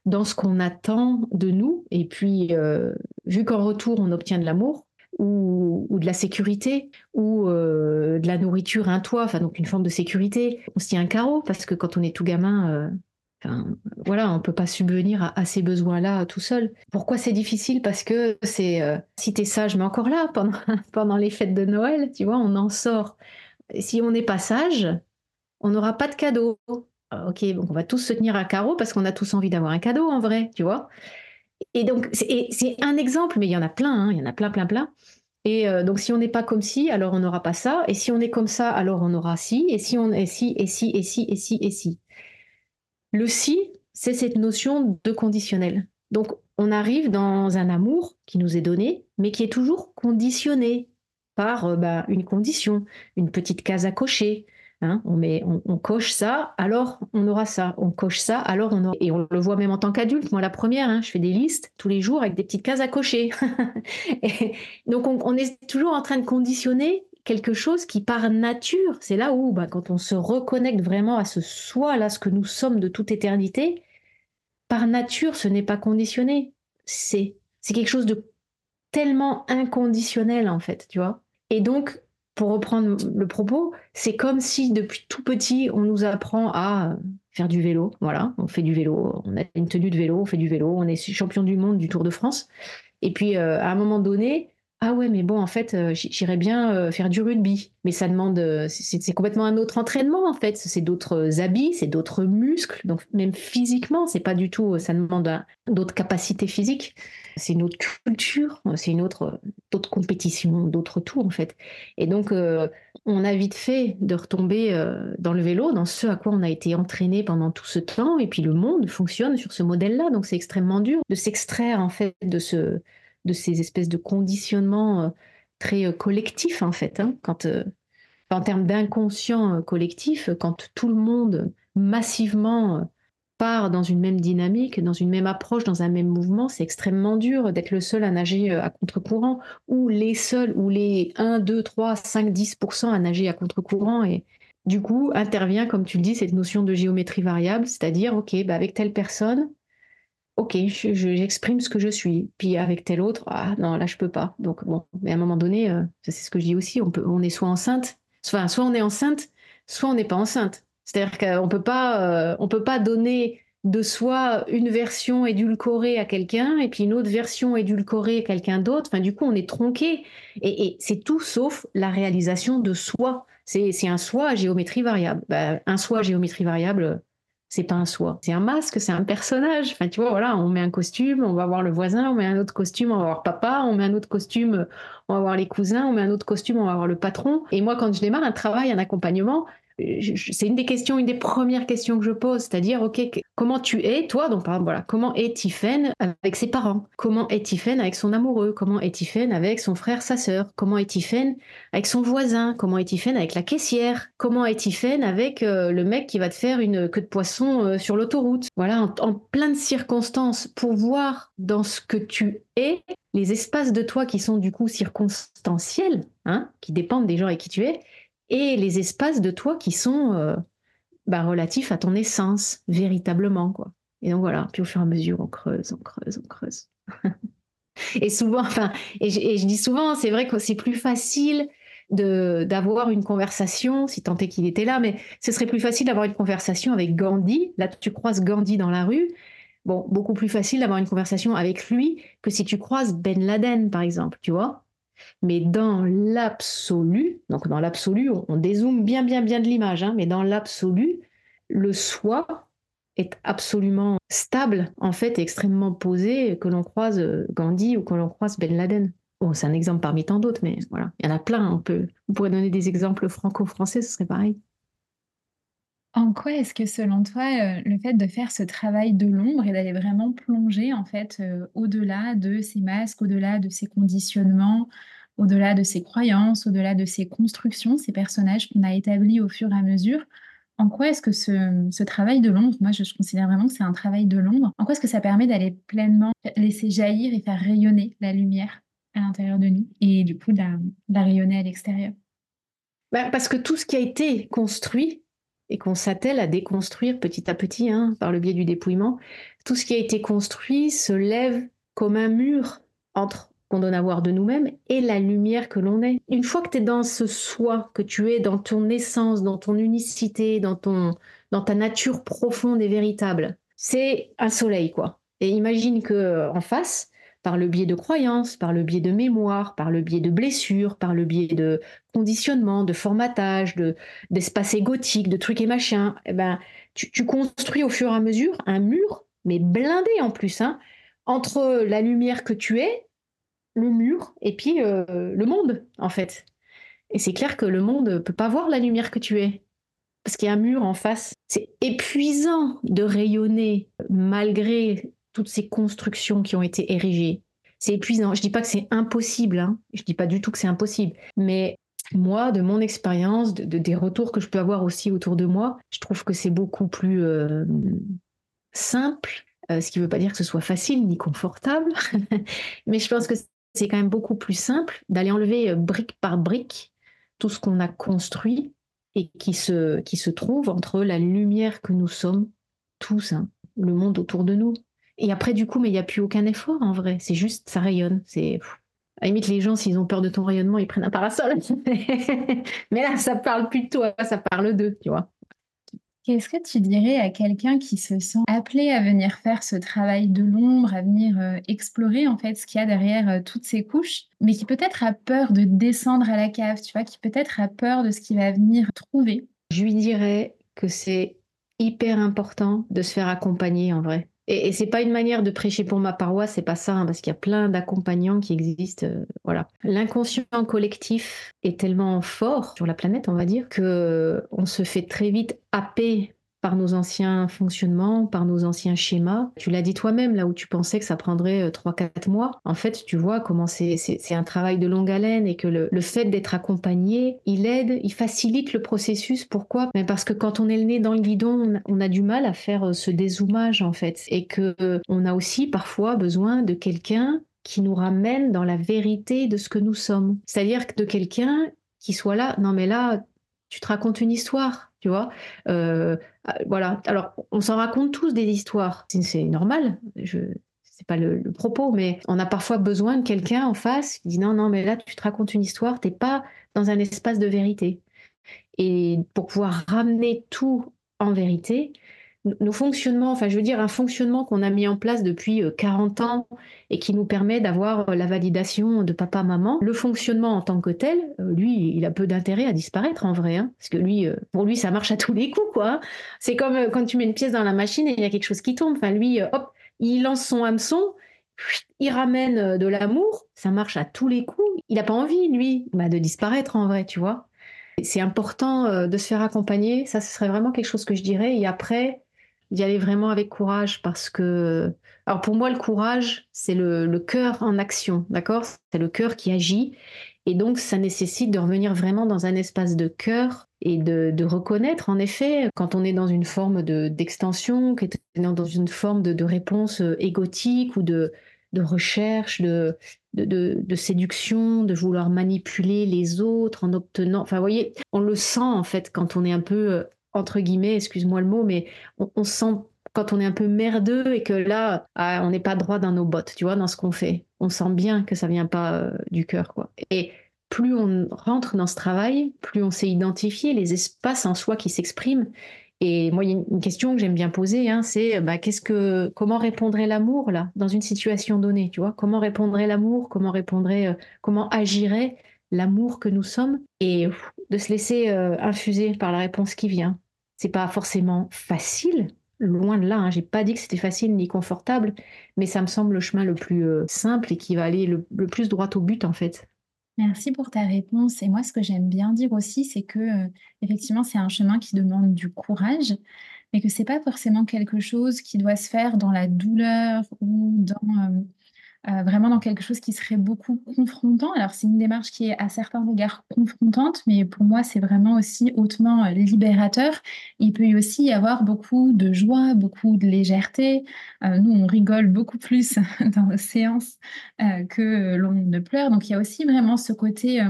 dans ce qu'on attend de nous. Et puis, euh, vu qu'en retour, on obtient de l'amour, ou, de la sécurité, ou euh, de la nourriture, un toit, enfin, donc une forme de sécurité, on se tient un carreau, parce que quand on est tout gamin, voilà, on peut pas subvenir à, ces besoins-là tout seul. Pourquoi c'est difficile? Parce que c'est, euh, si tu es sage, mais encore là, pendant, pendant les fêtes de Noël, tu vois, on en sort. si on n'est pas sage, on n'aura pas de cadeau. Ah, ok, donc on va tous se tenir à carreau parce qu'on a tous envie d'avoir un cadeau en vrai, tu vois. Et donc, c'est un exemple, mais il y en a plein, hein, il y en a plein, plein, plein. Et euh, donc, si on n'est pas comme ci, alors on n'aura pas ça. Et si on est comme ça, alors on aura ci. Et si on est ci, et si, et si, et si, et si. Le si, c'est cette notion de conditionnel. Donc, on arrive dans un amour qui nous est donné, mais qui est toujours conditionné par euh, bah, une condition, une petite case à cocher. Hein. on, met, on, coche ça, alors on aura ça. On coche ça, alors on aura. Et on le voit même en tant qu'adulte. Moi, la première, hein, je fais des listes tous les jours avec des petites cases à cocher. donc, on, est toujours en train de conditionner quelque chose qui par nature, c'est là où bah, quand on se reconnecte vraiment à ce soi, là, ce que nous sommes de toute éternité, par nature, ce n'est pas conditionné. C'est c'est quelque chose de tellement inconditionnel en fait, tu vois. Et donc, pour reprendre le propos, c'est comme si depuis tout petit, on nous apprend à faire du vélo. Voilà, on fait du vélo, on a une tenue de vélo, on fait du vélo, on est champion du monde du Tour de France. Et puis, euh, à un moment donné, ah ouais, mais bon, en fait, euh, j'irais bien euh, faire du rugby. Mais ça demande, euh, c'est complètement un autre entraînement, en fait. C'est d'autres habits, c'est d'autres muscles. Donc, même physiquement, c'est pas du tout, ça demande d'autres capacités physiques. C'est une autre culture, c'est une autre, d'autres d'autres tours, en fait. Et donc, on a vite fait de retomber dans le vélo, dans ce à quoi on a été entraîné pendant tout ce temps. Et puis, le monde fonctionne sur ce modèle-là. Donc, c'est extrêmement dur de s'extraire, en fait, de ce, de ces espèces de conditionnements euh, très euh, collectifs, en fait. Hein, quand, euh, en termes d'inconscient collectif, quand tout le monde massivement part dans une même dynamique, dans une même approche, dans un même mouvement, c'est extrêmement dur d'être le seul à nager à contre-courant, ou les seuls, ou les 1, 2, 3, 5, 10% à nager à contre-courant. Et du coup, intervient, comme tu le dis, cette notion de géométrie variable, c'est-à-dire, OK, bah avec telle personne, ok, j'exprime ce que je suis. Puis avec tel autre, ah non, là je peux pas. Donc bon, mais à un moment donné, euh, c'est ce que je dis aussi, on, peut, on est soit enceinte, soit, soit on est enceinte, soit on n'est pas enceinte. C'est-à-dire qu'on peut euh, peut pas donner de soi une version édulcorée à quelqu'un et puis une autre version édulcorée à quelqu'un d'autre. Enfin, du coup, on est tronqué. Et, c'est tout sauf la réalisation de soi. C'est un soi à géométrie variable. Ben, un soi à géométrie variable, c'est pas un soi, c'est un masque, c'est un personnage. Enfin, tu vois, voilà, on met un costume, on va voir le voisin, on met un autre costume, on va voir papa, on met un autre costume, on va voir les cousins, on met un autre costume, on va voir le patron. Et moi, quand je démarre un travail, un accompagnement, c'est une des questions, une des premières questions que je pose, c'est-à-dire, ok, comment tu es, toi, donc par exemple, voilà, comment est Tiffaine avec ses parents? Comment est Tiffaine avec son amoureux? Comment est Tiffaine avec son frère, sa sœur? Comment est Tiffaine avec son voisin? Comment est Tiffaine avec la caissière? Comment est Tiffaine avec euh, le mec qui va te faire une queue de poisson euh, sur l'autoroute? Voilà, en, plein de circonstances, pour voir dans ce que tu es les espaces de toi qui sont du coup circonstanciels, hein, qui dépendent des gens avec qui tu es, et les espaces de toi qui sont euh, bah, relatifs à ton essence, véritablement. Quoi. Et donc voilà, puis au fur et à mesure, on creuse, on creuse, on creuse. et souvent, enfin, et je, dis souvent, c'est vrai que c'est plus facile d'avoir une conversation, si tant est qu'il était là, mais ce serait plus facile d'avoir une conversation avec Gandhi. Là, tu croises Gandhi dans la rue. Bon, beaucoup plus facile d'avoir une conversation avec lui que si tu croises Ben Laden, par exemple, tu vois. Mais dans l'absolu, donc dans l'absolu, on, dézoome bien, bien, bien de l'image, hein, mais dans l'absolu, le soi est absolument stable, en fait, extrêmement posé, que l'on croise euh, Gandhi ou que l'on croise Ben Laden. Bon, c'est un exemple parmi tant d'autres, mais voilà, il y en a plein. On, peut, on pourrait donner des exemples franco-français, ce serait pareil. En quoi est-ce que selon toi, euh, le fait de faire ce travail de l'ombre et d'aller vraiment plonger en fait, euh, au-delà de ces masques, au-delà de ces conditionnements, au-delà de ces croyances, au-delà de ces constructions, ces personnages qu'on a établis au fur et à mesure, en quoi est-ce que ce, travail de l'ombre, moi je, considère vraiment que c'est un travail de l'ombre, en quoi est-ce que ça permet d'aller pleinement laisser jaillir et faire rayonner la lumière à l'intérieur de nous et du coup de la, rayonner à l'extérieur? Bah, Parce que tout ce qui a été construit et qu'on s'attelle à déconstruire petit à petit, hein, par le biais du dépouillement, tout ce qui a été construit se lève comme un mur entre qu'on donne à voir de nous-mêmes et la lumière que l'on est. Une fois que tu es dans ce soi, que tu es dans ton essence, dans ton unicité, dans, ton, dans ta nature profonde et véritable, c'est un soleil, quoi. Et imagine que en face, par le biais de croyances, par le biais de mémoire, par le biais de blessures, par le biais de conditionnement, de formatage, de, d'espace égotique, de trucs et machins, eh ben, tu, construis au fur et à mesure un mur, mais blindé en plus, hein, entre la lumière que tu es, le mur, et puis euh, le monde, en fait. Et c'est clair que le monde ne peut pas voir la lumière que tu es. Parce qu'il y a un mur en face. C'est épuisant de rayonner malgré toutes ces constructions qui ont été érigées. C'est épuisant. Je dis pas que c'est impossible. Hein. Je dis pas du tout que c'est impossible. Mais moi, de mon expérience, de, des retours que je peux avoir aussi autour de moi, je trouve que c'est beaucoup plus euh, simple. Euh, ce qui ne veut pas dire que ce soit facile ni confortable. Mais je pense que c'est quand même beaucoup plus simple d'aller enlever euh, brique par brique tout ce qu'on a construit et qui se, qui se trouve entre la lumière que nous sommes tous, hein, le monde autour de nous. Et après, du coup, mais il n'y a plus aucun effort en vrai. C'est juste, ça rayonne. C'est à la limite, les gens, s'ils ont peur de ton rayonnement, ils prennent un parasol. mais là, ça parle plus de toi, ça parle d'eux, tu vois. Qu'est-ce que tu dirais à quelqu'un qui se sent appelé à venir faire ce travail de l'ombre, à venir euh, explorer en fait ce qu'il y a derrière euh, toutes ces couches, mais qui peut-être a peur de descendre à la cave, tu vois, qui peut-être a peur de ce qu'il va venir trouver? Je lui dirais que c'est hyper important de se faire accompagner en vrai. Et, c'est pas une manière de prêcher pour ma paroisse, c'est pas ça, hein, parce qu'il y a plein d'accompagnants qui existent. Euh, voilà, l'inconscient collectif est tellement fort sur la planète, on va dire, que on se fait très vite happer par nos anciens fonctionnements, par nos anciens schémas. Tu l'as dit toi-même, là où tu pensais que ça prendrait 3-4 euh, mois. En fait, tu vois comment c'est un travail de longue haleine et que le, fait d'être accompagné, il aide, il facilite le processus. Pourquoi? Mais Parce que quand on est le nez dans le guidon, on a, du mal à faire euh, ce dézoomage, en fait. Et que euh, on a aussi parfois besoin de quelqu'un qui nous ramène dans la vérité de ce que nous sommes. C'est-à-dire de quelqu'un qui soit là, non mais là, tu te racontes une histoire, tu vois. Euh, ah, voilà. Alors, on s'en raconte tous des histoires. C'est normal. Je c'est pas le, propos, mais on a parfois besoin de quelqu'un en face qui dit non, non, mais là, tu te racontes une histoire, t'es pas dans un espace de vérité. Et pour pouvoir ramener tout en vérité, nos fonctionnements, enfin je veux dire un fonctionnement qu'on a mis en place depuis 40 euh, ans et qui nous permet d'avoir euh, la validation de papa, maman, le fonctionnement en tant que tel, euh, lui, il a peu d'intérêt à disparaître en vrai, hein, parce que lui, pour lui, ça marche à tous les coups, quoi. Hein. C'est comme quand tu mets une pièce dans la machine et il y a quelque chose qui tombe. Enfin lui, hop, il lance son hameçon, il ramène de l'amour, ça marche à tous les coups. Il n'a pas envie, lui, bah, de disparaître en vrai, tu vois. C'est important de se faire accompagner, ça ce serait vraiment quelque chose que je dirais. Et après, d'y aller vraiment avec courage parce que, alors pour moi, le courage, c'est le, cœur en action, d'accord? C'est le cœur qui agit. Et donc, ça nécessite de revenir vraiment dans un espace de cœur et de, reconnaître, en effet, quand on est dans une forme d'extension, est dans une forme de, réponse euh, égotique ou de, de recherche, de, de, séduction, de vouloir manipuler les autres en obtenant. Enfin, vous voyez, on le sent en fait quand on est un peu euh, entre guillemets, excuse-moi le mot, mais on, sent quand on est un peu merdeux et que là, ah, on n'est pas droit dans nos bottes, tu vois, dans ce qu'on fait. On sent bien que ça vient pas euh, du cœur, quoi. Et plus on rentre dans ce travail, plus on sait identifier les espaces en soi qui s'expriment. Et moi, il y a une question que j'aime bien poser, hein, c'est bah, qu'est-ce que, comment répondrait l'amour là dans une situation donnée, tu vois? Comment répondrait l'amour? Comment répondrait, euh, comment agirait l'amour que nous sommes et de se laisser euh, infuser par la réponse qui vient. C'est pas forcément facile, loin de là. Hein. J'ai pas dit que c'était facile ni confortable, mais ça me semble le chemin le plus euh, simple et qui va aller le, plus droit au but en fait. Merci pour ta réponse. Et moi, ce que j'aime bien dire aussi, c'est que euh, effectivement, c'est un chemin qui demande du courage, mais que c'est pas forcément quelque chose qui doit se faire dans la douleur ou dans euh, vraiment dans quelque chose qui serait beaucoup confrontant. Alors, c'est une démarche qui est à certains regards confrontante, mais pour moi, c'est vraiment aussi hautement euh, libérateur. Il peut aussi y avoir beaucoup de joie, beaucoup de légèreté. Euh, nous, on rigole beaucoup plus dans nos séances que l'on ne pleure. Donc, il y a aussi vraiment ce côté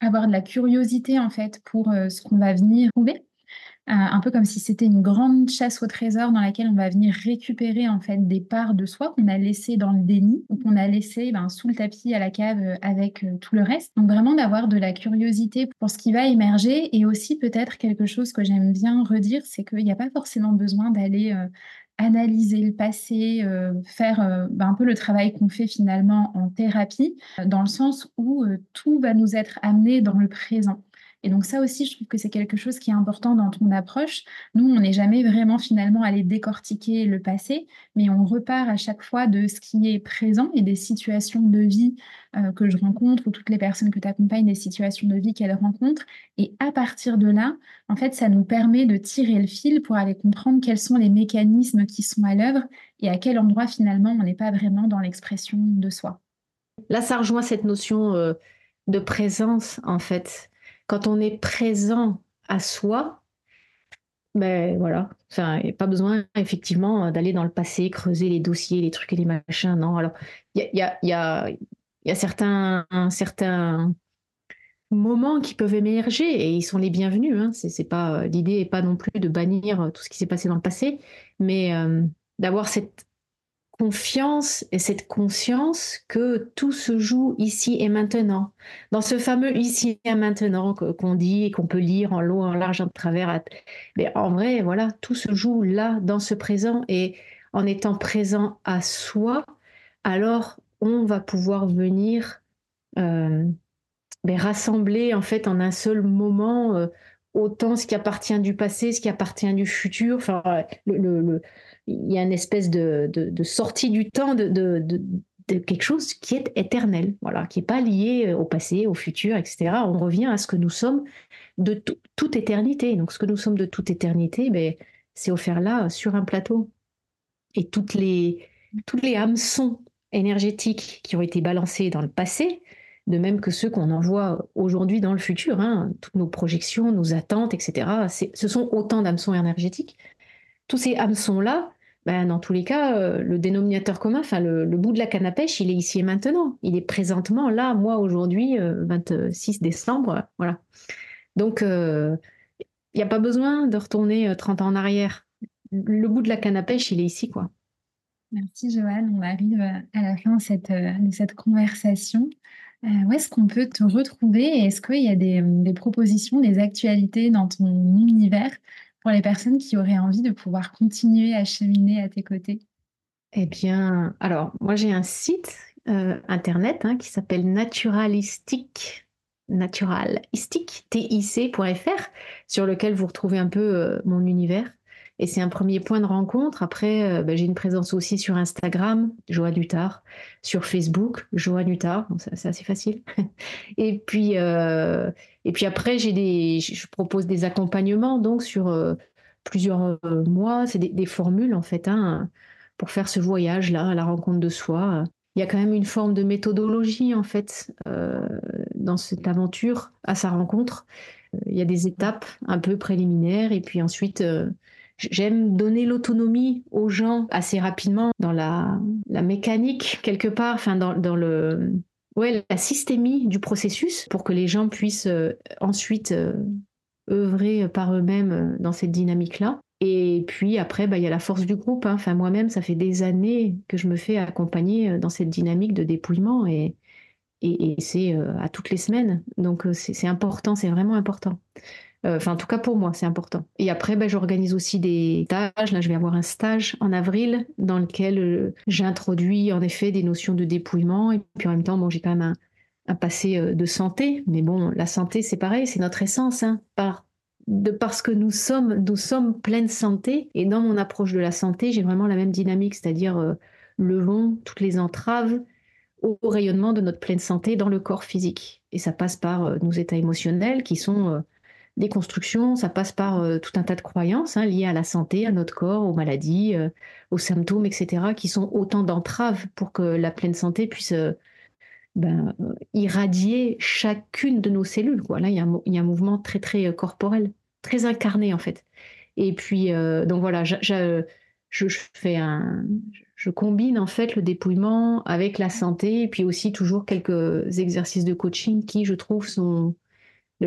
avoir de la curiosité en fait pour ce qu'on va venir trouver. Euh, un peu comme si c'était une grande chasse au trésor dans laquelle on va venir récupérer en fait des parts de soi qu'on a laissées dans le déni ou qu'on a laissées ben, sous le tapis à la cave euh, avec euh, tout le reste. Donc vraiment d'avoir de la curiosité pour ce qui va émerger et aussi peut-être quelque chose que j'aime bien redire, c'est qu'il n'y a pas forcément besoin d'aller analyser le passé, faire ben, un peu le travail qu'on fait finalement en thérapie, dans le sens où tout va nous être amené dans le présent. Et donc ça aussi, je trouve que c'est quelque chose qui est important dans ton approche. Nous, on n'est jamais vraiment finalement allé décortiquer le passé, mais on repart à chaque fois de ce qui est présent et des situations de vie euh, que je rencontre ou toutes les personnes que tu accompagnes, des situations de vie qu'elles rencontrent. Et à partir de là, en fait, ça nous permet de tirer le fil pour aller comprendre quels sont les mécanismes qui sont à l'œuvre et à quel endroit finalement on n'est pas vraiment dans l'expression de soi. Là, ça rejoint cette notion euh, de présence, en fait quand on est présent à soi, ben voilà, il n'y a pas besoin effectivement d'aller dans le passé, creuser les dossiers, les trucs et les machins. Non, alors il y a, certains, moments qui peuvent émerger et ils sont les bienvenus. Hein. C'est, pas l'idée n'est pas non plus de bannir tout ce qui s'est passé dans le passé, mais d'avoir cette confiance et cette conscience que tout se joue ici et maintenant. Dans ce fameux ici et maintenant qu'on dit et qu'on peut lire en long, en large, en travers. Mais en vrai, voilà, tout se joue là, dans ce présent. Et en étant présent à soi, alors on va pouvoir venir euh, ben, rassembler en fait en un seul moment euh, autant ce qui appartient du passé, ce qui appartient du futur. Enfin, le il y a une espèce de, sortie du temps de, quelque chose qui est éternel, voilà, qui n'est pas lié au passé, au futur, etc. On revient à ce que nous sommes de toute éternité. Donc, ce que nous sommes de toute éternité, ben, c'est offert là, sur un plateau. Et toutes les, toutes les hameçons énergétiques qui ont été balancés dans le passé, de même que ceux qu'on envoie aujourd'hui dans le futur, hein, toutes nos projections, nos attentes, etc., ce sont autant d'hameçons énergétiques tous ces hameçons-là, ben, dans tous les cas, euh, le dénominateur commun, enfin le, bout de la canne à pêche, il est ici et maintenant. Il est présentement là, moi aujourd'hui, 26 euh, décembre, voilà. Donc, euh, il n'y a pas besoin de retourner 30 ans en arrière. Le bout de la canne à pêche, il est ici, quoi. Merci Joanne. On arrive à la fin de cette, de cette conversation. où est-ce qu'on peut te retrouver? Est-ce qu'il y a des, des, propositions, des actualités dans ton univers? Pour les personnes qui auraient envie de pouvoir continuer à cheminer à tes côtés? Eh bien, alors, moi j'ai un site euh, internet hein, qui s'appelle Naturalistic, naturalistic, tic.fr, sur lequel vous retrouvez un peu euh, mon univers. Et c'est un premier point de rencontre. Après, euh, bah, j'ai une présence aussi sur Instagram, Joanne Utard, sur Facebook, Joanne Utard, c'est assez facile. et puis, euh, et puis après, des, je propose des accompagnements donc sur euh, plusieurs mois. C'est des, formules en fait hein, pour faire ce voyage-là à la rencontre de soi. Il y a quand même une forme de méthodologie en fait dans cette aventure à sa rencontre. Il y a des étapes un peu préliminaires et puis ensuite J'aime donner l'autonomie aux gens assez rapidement dans la, mécanique, quelque part, enfin dans, le, ouais, la systémie du processus pour que les gens puissent euh, ensuite euh, œuvrer par eux-mêmes euh, dans cette dynamique-là. Et puis après, bah, il y a la force du groupe. Hein. Enfin, moi-même, ça fait des années que je me fais accompagner dans cette dynamique de dépouillement et, et c'est à toutes les semaines. Donc c'est important, c'est vraiment important. Euh, enfin, en tout cas, pour moi, c'est important. Et après, ben, j'organise aussi des stages. Là, je vais avoir un stage en avril dans lequel euh, j'introduis en effet des notions de dépouillement. Et puis en même temps, bon, j'ai quand même un, passé euh, de santé. Mais bon, la santé, c'est pareil, c'est notre essence. Hein, par, de, parce que nous sommes, nous sommes pleine santé. Et dans mon approche de la santé, j'ai vraiment la même dynamique, c'est-à-dire levons toutes les entraves au rayonnement de notre pleine santé dans le corps physique. Et ça passe par nos états émotionnels qui sont des constructions, ça passe par euh, tout un tas de croyances hein, liées à la santé, à notre corps, aux maladies, euh, aux symptômes, etc., qui sont autant d'entraves pour que la pleine santé puisse euh, ben, irradier chacune de nos cellules. Là, il y, a un, mouvement très, très corporel, très incarné en fait. Et puis, donc voilà, je, fais un, je combine en fait le dépouillement avec la santé, et puis aussi toujours quelques exercices de coaching qui, je trouve, sont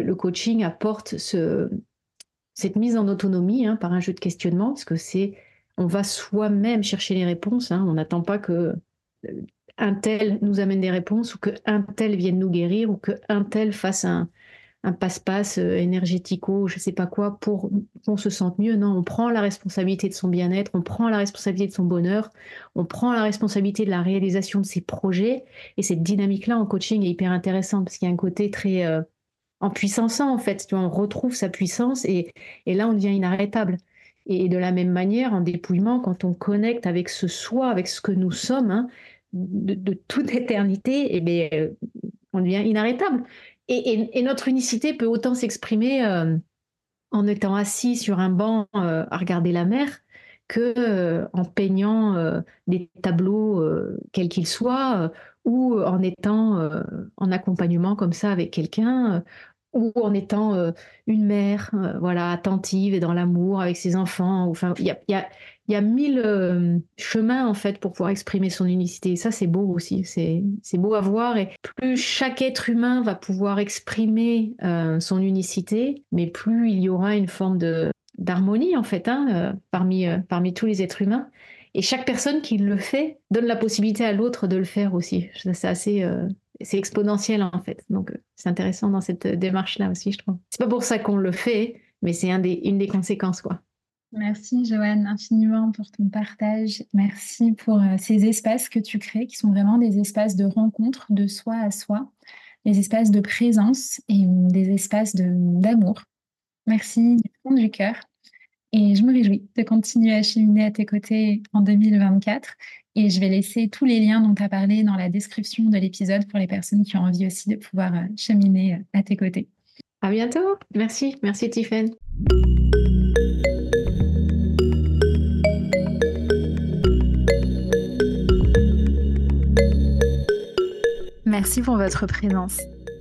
le, coaching apporte cette mise en autonomie hein, par un jeu de questionnement, parce que c'est, on va soi-même chercher les réponses. Hein. on n'attend pas que euh, un tel nous amène des réponses ou que un tel vienne nous guérir ou que un tel fasse un, passe-passe euh, énergético, je ne sais pas quoi, pour qu'on se sente mieux. Non, on prend la responsabilité de son bien-être, on prend la responsabilité de son bonheur, on prend la responsabilité de la réalisation de ses projets. Et cette dynamique-là en coaching est hyper intéressante parce qu'il y a un côté très euh, en puissance en fait. Tu on retrouve sa puissance et, là, on devient inarrêtable. Et de la même manière, en dépouillement, quand on connecte avec ce soi, avec ce que nous sommes, hein, de, toute éternité, et eh bien, euh, on devient inarrêtable. Et, notre unicité peut autant s'exprimer euh, en étant assis sur un banc euh, à regarder la mer que en peignant des tableaux quels qu'ils soient ou en étant en accompagnement comme ça avec quelqu'un ou en étant euh, une mère, euh, voilà, attentive et dans l'amour avec ses enfants. Enfin, il y a, mille euh, chemins en fait pour pouvoir exprimer son unicité. Ça, c'est beau aussi. C'est beau à voir. Et plus chaque être humain va pouvoir exprimer son unicité, mais plus il y aura une forme d'harmonie en fait hein, parmi tous les êtres humains. Et chaque personne qui le fait donne la possibilité à l'autre de le faire aussi. C'est assez, c'est exponentiel en fait. Donc euh, c'est intéressant dans cette euh, démarche-là aussi, je trouve. C'est pas pour ça qu'on le fait, mais c'est une des conséquences, quoi. Merci Joanne infiniment pour ton partage. Merci pour euh, ces espaces que tu crées, qui sont vraiment des espaces de rencontre de soi à soi, des espaces de présence et des espaces d'amour. Merci du fond du cœur. Et je me réjouis de continuer à cheminer à tes côtés en 2024 et je vais laisser tous les liens dont tu as parlé dans la description de l'épisode pour les personnes qui ont envie aussi de pouvoir euh, cheminer euh, à tes côtés. À bientôt. Merci. Merci, Tiffany. Merci pour votre présence.